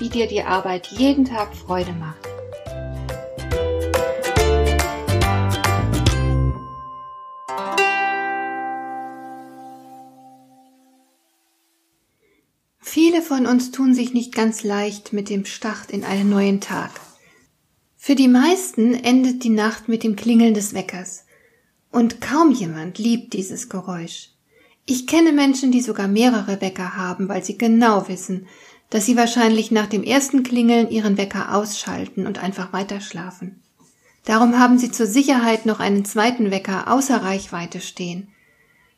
wie dir die Arbeit jeden Tag Freude macht. Viele von uns tun sich nicht ganz leicht mit dem Start in einen neuen Tag. Für die meisten endet die Nacht mit dem Klingeln des Weckers. Und kaum jemand liebt dieses Geräusch. Ich kenne Menschen, die sogar mehrere Wecker haben, weil sie genau wissen, dass sie wahrscheinlich nach dem ersten Klingeln ihren Wecker ausschalten und einfach weiterschlafen. Darum haben sie zur Sicherheit noch einen zweiten Wecker außer Reichweite stehen.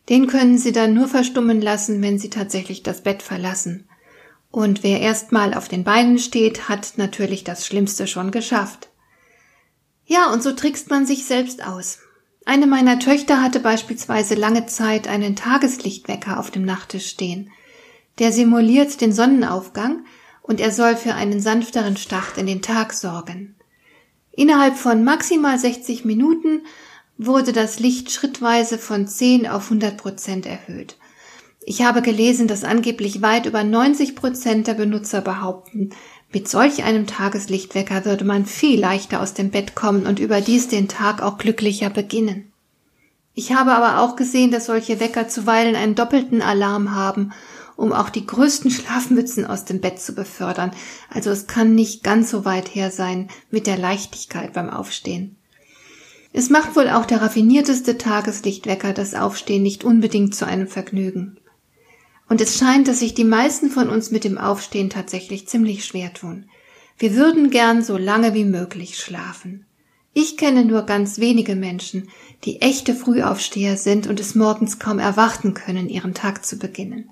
Den können sie dann nur verstummen lassen, wenn sie tatsächlich das Bett verlassen. Und wer erstmal auf den Beinen steht, hat natürlich das Schlimmste schon geschafft. Ja, und so trickst man sich selbst aus. Eine meiner Töchter hatte beispielsweise lange Zeit einen Tageslichtwecker auf dem Nachttisch stehen. Der simuliert den Sonnenaufgang und er soll für einen sanfteren Start in den Tag sorgen. Innerhalb von maximal 60 Minuten wurde das Licht schrittweise von 10 auf 100 Prozent erhöht. Ich habe gelesen, dass angeblich weit über 90 Prozent der Benutzer behaupten, mit solch einem Tageslichtwecker würde man viel leichter aus dem Bett kommen und überdies den Tag auch glücklicher beginnen. Ich habe aber auch gesehen, dass solche Wecker zuweilen einen doppelten Alarm haben um auch die größten Schlafmützen aus dem Bett zu befördern. Also es kann nicht ganz so weit her sein mit der Leichtigkeit beim Aufstehen. Es macht wohl auch der raffinierteste Tageslichtwecker das Aufstehen nicht unbedingt zu einem Vergnügen. Und es scheint, dass sich die meisten von uns mit dem Aufstehen tatsächlich ziemlich schwer tun. Wir würden gern so lange wie möglich schlafen. Ich kenne nur ganz wenige Menschen, die echte Frühaufsteher sind und es morgens kaum erwarten können, ihren Tag zu beginnen.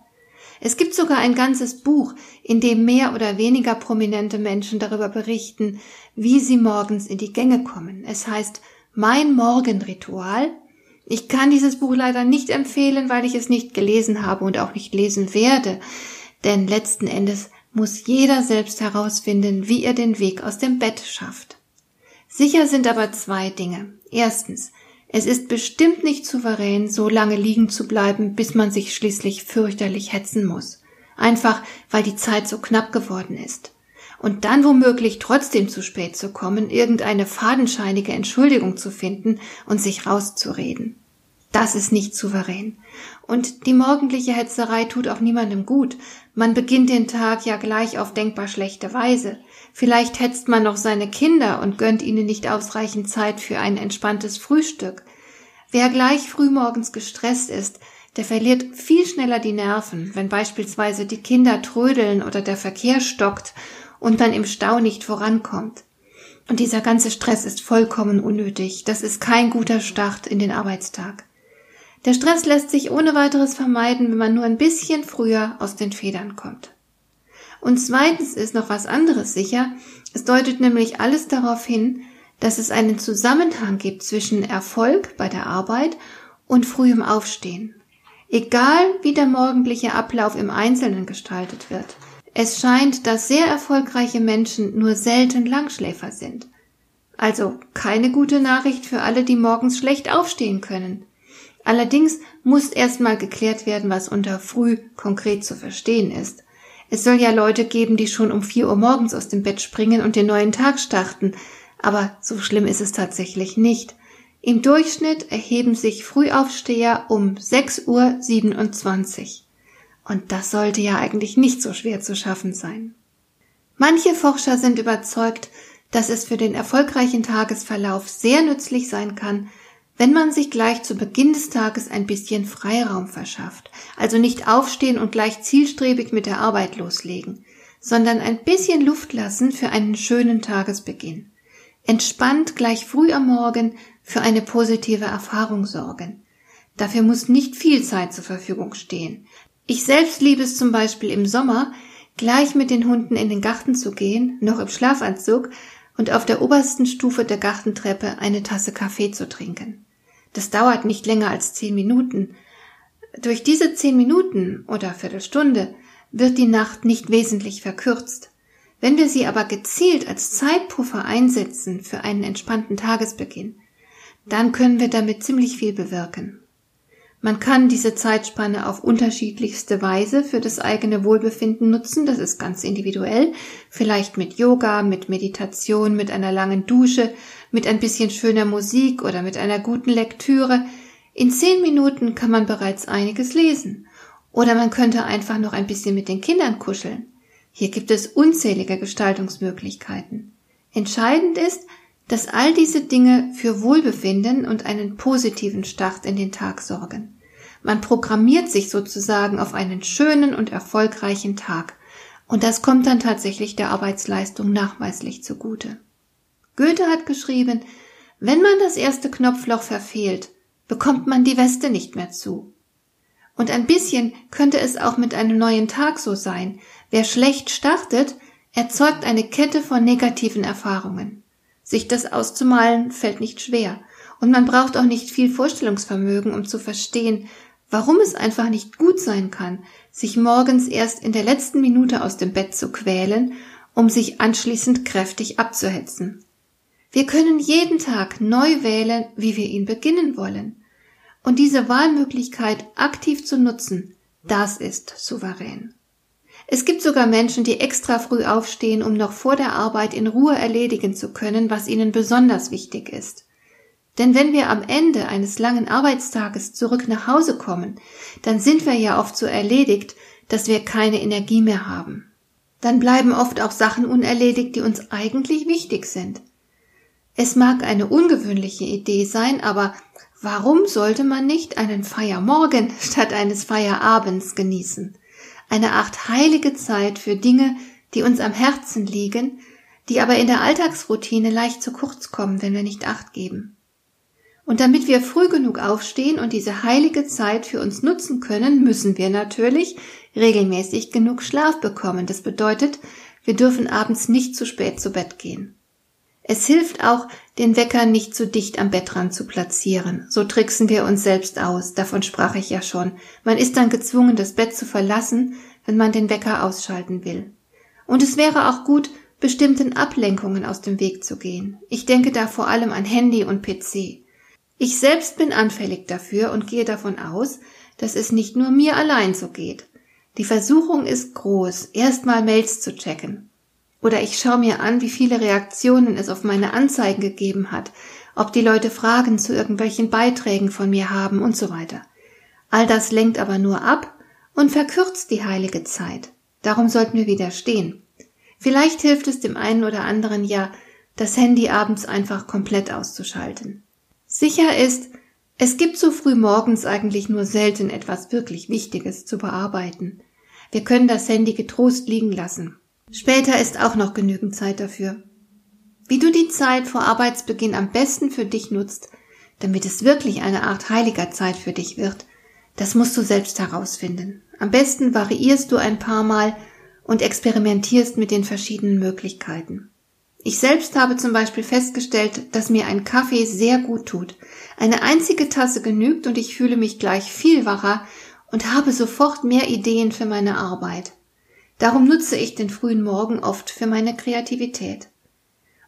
Es gibt sogar ein ganzes Buch, in dem mehr oder weniger prominente Menschen darüber berichten, wie sie morgens in die Gänge kommen. Es heißt Mein Morgenritual. Ich kann dieses Buch leider nicht empfehlen, weil ich es nicht gelesen habe und auch nicht lesen werde, denn letzten Endes muss jeder selbst herausfinden, wie er den Weg aus dem Bett schafft. Sicher sind aber zwei Dinge. Erstens, es ist bestimmt nicht souverän, so lange liegen zu bleiben, bis man sich schließlich fürchterlich hetzen muss. Einfach, weil die Zeit so knapp geworden ist. Und dann womöglich trotzdem zu spät zu kommen, irgendeine fadenscheinige Entschuldigung zu finden und sich rauszureden. Das ist nicht souverän. Und die morgendliche Hetzerei tut auch niemandem gut. Man beginnt den Tag ja gleich auf denkbar schlechte Weise. Vielleicht hetzt man noch seine Kinder und gönnt ihnen nicht ausreichend Zeit für ein entspanntes Frühstück. Wer gleich frühmorgens gestresst ist, der verliert viel schneller die Nerven, wenn beispielsweise die Kinder trödeln oder der Verkehr stockt und man im Stau nicht vorankommt. Und dieser ganze Stress ist vollkommen unnötig. Das ist kein guter Start in den Arbeitstag. Der Stress lässt sich ohne weiteres vermeiden, wenn man nur ein bisschen früher aus den Federn kommt. Und zweitens ist noch was anderes sicher. Es deutet nämlich alles darauf hin, dass es einen Zusammenhang gibt zwischen Erfolg bei der Arbeit und frühem Aufstehen. Egal wie der morgendliche Ablauf im Einzelnen gestaltet wird. Es scheint, dass sehr erfolgreiche Menschen nur selten Langschläfer sind. Also keine gute Nachricht für alle, die morgens schlecht aufstehen können. Allerdings muss erstmal geklärt werden, was unter früh konkret zu verstehen ist. Es soll ja Leute geben, die schon um vier Uhr morgens aus dem Bett springen und den neuen Tag starten. Aber so schlimm ist es tatsächlich nicht. Im Durchschnitt erheben sich Frühaufsteher um 6 Uhr 27. Und das sollte ja eigentlich nicht so schwer zu schaffen sein. Manche Forscher sind überzeugt, dass es für den erfolgreichen Tagesverlauf sehr nützlich sein kann, wenn man sich gleich zu Beginn des Tages ein bisschen Freiraum verschafft, also nicht aufstehen und gleich zielstrebig mit der Arbeit loslegen, sondern ein bisschen Luft lassen für einen schönen Tagesbeginn. Entspannt gleich früh am Morgen für eine positive Erfahrung sorgen. Dafür muss nicht viel Zeit zur Verfügung stehen. Ich selbst liebe es zum Beispiel im Sommer, gleich mit den Hunden in den Garten zu gehen, noch im Schlafanzug, und auf der obersten Stufe der Gartentreppe eine Tasse Kaffee zu trinken. Das dauert nicht länger als zehn Minuten. Durch diese zehn Minuten oder Viertelstunde wird die Nacht nicht wesentlich verkürzt. Wenn wir sie aber gezielt als Zeitpuffer einsetzen für einen entspannten Tagesbeginn, dann können wir damit ziemlich viel bewirken. Man kann diese Zeitspanne auf unterschiedlichste Weise für das eigene Wohlbefinden nutzen. Das ist ganz individuell. Vielleicht mit Yoga, mit Meditation, mit einer langen Dusche, mit ein bisschen schöner Musik oder mit einer guten Lektüre. In zehn Minuten kann man bereits einiges lesen. Oder man könnte einfach noch ein bisschen mit den Kindern kuscheln. Hier gibt es unzählige Gestaltungsmöglichkeiten. Entscheidend ist, dass all diese Dinge für Wohlbefinden und einen positiven Start in den Tag sorgen. Man programmiert sich sozusagen auf einen schönen und erfolgreichen Tag, und das kommt dann tatsächlich der Arbeitsleistung nachweislich zugute. Goethe hat geschrieben, wenn man das erste Knopfloch verfehlt, bekommt man die Weste nicht mehr zu. Und ein bisschen könnte es auch mit einem neuen Tag so sein. Wer schlecht startet, erzeugt eine Kette von negativen Erfahrungen. Sich das auszumalen fällt nicht schwer. Und man braucht auch nicht viel Vorstellungsvermögen, um zu verstehen, warum es einfach nicht gut sein kann, sich morgens erst in der letzten Minute aus dem Bett zu quälen, um sich anschließend kräftig abzuhetzen. Wir können jeden Tag neu wählen, wie wir ihn beginnen wollen. Und diese Wahlmöglichkeit aktiv zu nutzen, das ist souverän. Es gibt sogar Menschen, die extra früh aufstehen, um noch vor der Arbeit in Ruhe erledigen zu können, was ihnen besonders wichtig ist. Denn wenn wir am Ende eines langen Arbeitstages zurück nach Hause kommen, dann sind wir ja oft so erledigt, dass wir keine Energie mehr haben. Dann bleiben oft auch Sachen unerledigt, die uns eigentlich wichtig sind. Es mag eine ungewöhnliche Idee sein, aber warum sollte man nicht einen Feiermorgen statt eines Feierabends genießen? Eine Art heilige Zeit für Dinge, die uns am Herzen liegen, die aber in der Alltagsroutine leicht zu kurz kommen, wenn wir nicht acht geben. Und damit wir früh genug aufstehen und diese heilige Zeit für uns nutzen können, müssen wir natürlich regelmäßig genug Schlaf bekommen. Das bedeutet, wir dürfen abends nicht zu spät zu Bett gehen. Es hilft auch, den Wecker nicht zu dicht am Bettrand zu platzieren. So tricksen wir uns selbst aus. Davon sprach ich ja schon. Man ist dann gezwungen, das Bett zu verlassen, wenn man den Wecker ausschalten will. Und es wäre auch gut, bestimmten Ablenkungen aus dem Weg zu gehen. Ich denke da vor allem an Handy und PC. Ich selbst bin anfällig dafür und gehe davon aus, dass es nicht nur mir allein so geht. Die Versuchung ist groß, erstmal Mails zu checken. Oder ich schaue mir an, wie viele Reaktionen es auf meine Anzeigen gegeben hat, ob die Leute Fragen zu irgendwelchen Beiträgen von mir haben und so weiter. All das lenkt aber nur ab und verkürzt die heilige Zeit. Darum sollten wir widerstehen. Vielleicht hilft es dem einen oder anderen ja, das Handy abends einfach komplett auszuschalten. Sicher ist, es gibt so früh morgens eigentlich nur selten etwas wirklich Wichtiges zu bearbeiten. Wir können das Handy getrost liegen lassen. Später ist auch noch genügend Zeit dafür. Wie du die Zeit vor Arbeitsbeginn am besten für dich nutzt, damit es wirklich eine Art heiliger Zeit für dich wird, das musst du selbst herausfinden. Am besten variierst du ein paar Mal und experimentierst mit den verschiedenen Möglichkeiten. Ich selbst habe zum Beispiel festgestellt, dass mir ein Kaffee sehr gut tut. Eine einzige Tasse genügt und ich fühle mich gleich viel wacher und habe sofort mehr Ideen für meine Arbeit. Darum nutze ich den frühen Morgen oft für meine Kreativität.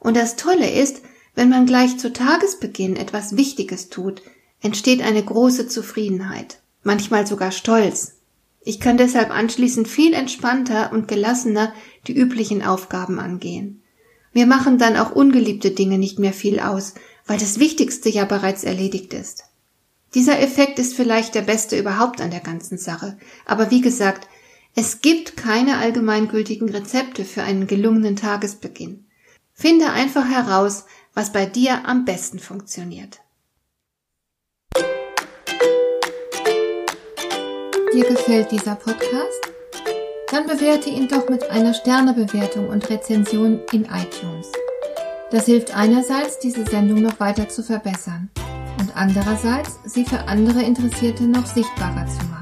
Und das Tolle ist, wenn man gleich zu Tagesbeginn etwas Wichtiges tut, entsteht eine große Zufriedenheit, manchmal sogar Stolz. Ich kann deshalb anschließend viel entspannter und gelassener die üblichen Aufgaben angehen. Mir machen dann auch ungeliebte Dinge nicht mehr viel aus, weil das Wichtigste ja bereits erledigt ist. Dieser Effekt ist vielleicht der beste überhaupt an der ganzen Sache, aber wie gesagt, es gibt keine allgemeingültigen Rezepte für einen gelungenen Tagesbeginn. Finde einfach heraus, was bei dir am besten funktioniert. Dir gefällt dieser Podcast? Dann bewerte ihn doch mit einer Sternebewertung und Rezension in iTunes. Das hilft einerseits, diese Sendung noch weiter zu verbessern und andererseits, sie für andere Interessierte noch sichtbarer zu machen.